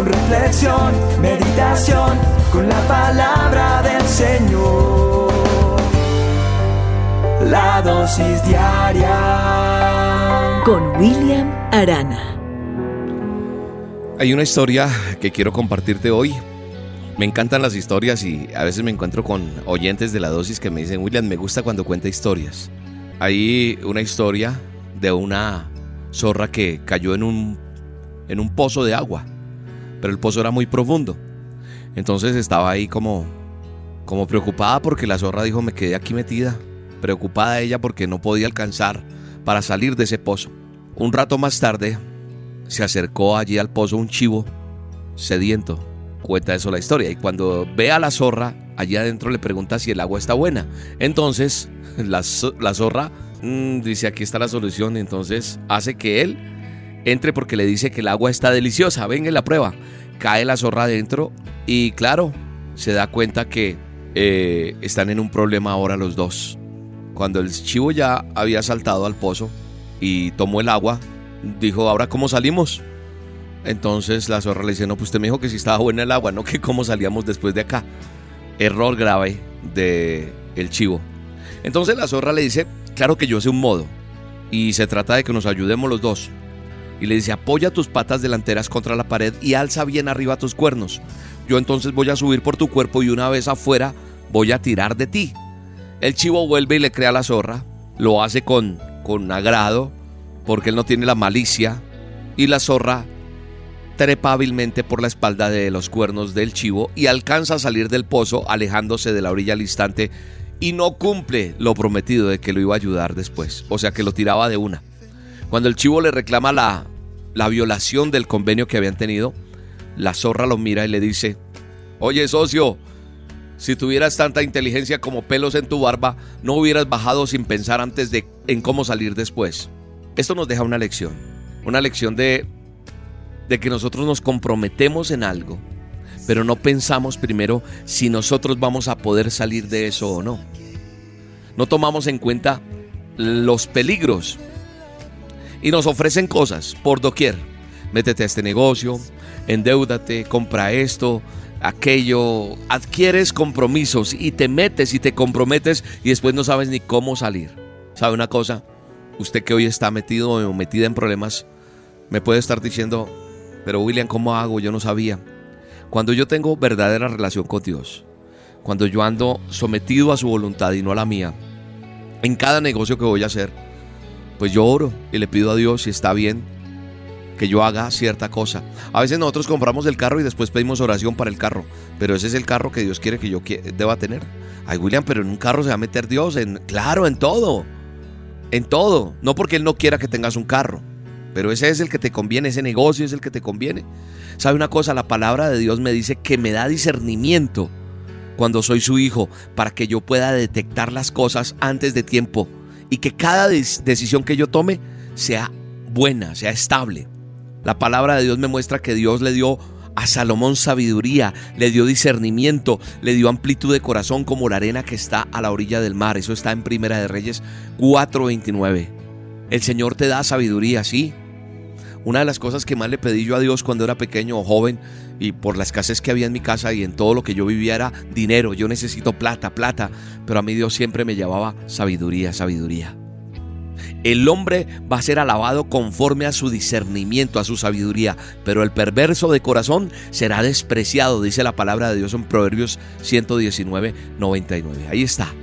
con reflexión, meditación, con la palabra del Señor. La dosis diaria con William Arana. Hay una historia que quiero compartirte hoy. Me encantan las historias y a veces me encuentro con oyentes de la dosis que me dicen, William, me gusta cuando cuenta historias. Hay una historia de una zorra que cayó en un, en un pozo de agua, pero el pozo era muy profundo. Entonces estaba ahí como, como preocupada porque la zorra dijo, me quedé aquí metida. Preocupada ella porque no podía alcanzar para salir de ese pozo. Un rato más tarde se acercó allí al pozo un chivo sediento. Cuenta eso la historia. Y cuando ve a la zorra, allí adentro le pregunta si el agua está buena. Entonces, la, zorra mm, dice, aquí está la solución. Entonces hace que él entre porque le dice que el agua está deliciosa. Venga la prueba. Cae la zorra adentro y claro, se da cuenta que eh, están en un problema ahora los dos. Cuando el chivo ya había saltado al pozo y tomó el agua, dijo, ¿ahora cómo salimos? Entonces la zorra le dice, no, pues usted me dijo que si estaba buena el agua, no que cómo salíamos después de acá. Error grave de el chivo. Entonces la zorra le dice, claro que yo sé un modo. Y se trata de que nos ayudemos los dos. Y le dice, apoya tus patas delanteras contra la pared y alza bien arriba tus cuernos. Yo entonces voy a subir por tu cuerpo y una vez afuera voy a tirar de ti. El chivo vuelve y le crea la zorra. Lo hace con, con agrado porque él no tiene la malicia. Y la zorra trepa hábilmente por la espalda de los cuernos del chivo y alcanza a salir del pozo alejándose de la orilla al instante y no cumple lo prometido de que lo iba a ayudar después, o sea que lo tiraba de una. Cuando el chivo le reclama la, la violación del convenio que habían tenido, la zorra lo mira y le dice, oye socio, si tuvieras tanta inteligencia como pelos en tu barba, no hubieras bajado sin pensar antes de en cómo salir después. Esto nos deja una lección, una lección de de que nosotros nos comprometemos en algo, pero no pensamos primero si nosotros vamos a poder salir de eso o no. No tomamos en cuenta los peligros y nos ofrecen cosas por doquier. Métete a este negocio, endeudate, compra esto, aquello, adquieres compromisos y te metes y te comprometes y después no sabes ni cómo salir. ¿Sabe una cosa? Usted que hoy está metido o metida en problemas, me puede estar diciendo, pero William, ¿cómo hago? Yo no sabía. Cuando yo tengo verdadera relación con Dios, cuando yo ando sometido a su voluntad y no a la mía, en cada negocio que voy a hacer, pues yo oro y le pido a Dios si está bien que yo haga cierta cosa. A veces nosotros compramos el carro y después pedimos oración para el carro, pero ese es el carro que Dios quiere que yo deba tener. Ay, William, pero en un carro se va a meter Dios, en, claro, en todo. En todo. No porque Él no quiera que tengas un carro. Pero ese es el que te conviene, ese negocio es el que te conviene. ¿Sabe una cosa? La palabra de Dios me dice que me da discernimiento cuando soy su hijo para que yo pueda detectar las cosas antes de tiempo y que cada decisión que yo tome sea buena, sea estable. La palabra de Dios me muestra que Dios le dio a Salomón sabiduría, le dio discernimiento, le dio amplitud de corazón como la arena que está a la orilla del mar. Eso está en Primera de Reyes 4:29. El Señor te da sabiduría, sí, una de las cosas que más le pedí yo a Dios cuando era pequeño o joven y por la escasez que había en mi casa y en todo lo que yo vivía era dinero. Yo necesito plata, plata. Pero a mí Dios siempre me llevaba sabiduría, sabiduría. El hombre va a ser alabado conforme a su discernimiento, a su sabiduría, pero el perverso de corazón será despreciado, dice la palabra de Dios en Proverbios 119, 99. Ahí está.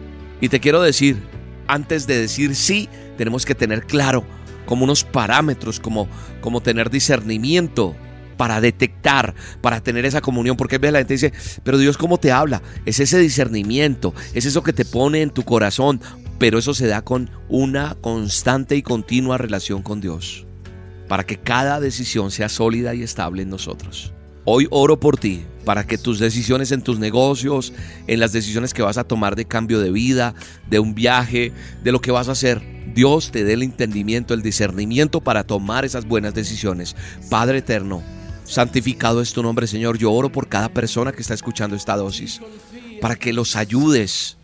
Y te quiero decir, antes de decir sí, tenemos que tener claro como unos parámetros, como, como tener discernimiento para detectar, para tener esa comunión, porque la gente dice, pero Dios cómo te habla, es ese discernimiento, es eso que te pone en tu corazón, pero eso se da con una constante y continua relación con Dios, para que cada decisión sea sólida y estable en nosotros. Hoy oro por ti para que tus decisiones en tus negocios, en las decisiones que vas a tomar de cambio de vida, de un viaje, de lo que vas a hacer, Dios te dé el entendimiento, el discernimiento para tomar esas buenas decisiones. Padre eterno, santificado es tu nombre, Señor. Yo oro por cada persona que está escuchando esta dosis, para que los ayudes,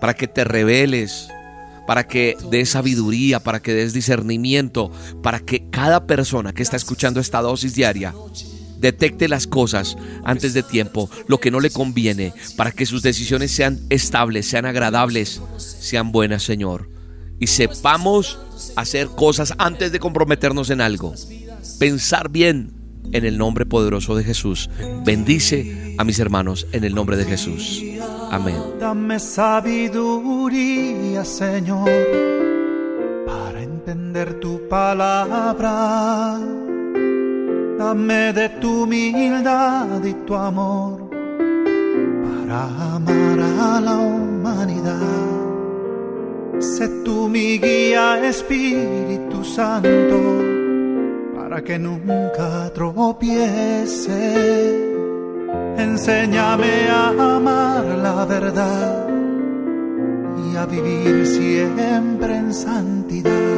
para que te reveles, para que des sabiduría, para que des discernimiento, para que cada persona que está escuchando esta dosis diaria detecte las cosas antes de tiempo, lo que no le conviene, para que sus decisiones sean estables, sean agradables, sean buenas, Señor. Y sepamos hacer cosas antes de comprometernos en algo. Pensar bien en el nombre poderoso de Jesús. Bendice a mis hermanos en el nombre de Jesús. Amén. Dame sabiduría, Señor, para entender tu palabra. Dame de tu humildad y tu amor para amar a la humanidad. Sé tú mi guía, Espíritu Santo, para que nunca tropiece Enséñame a amar la verdad y a vivir siempre en santidad.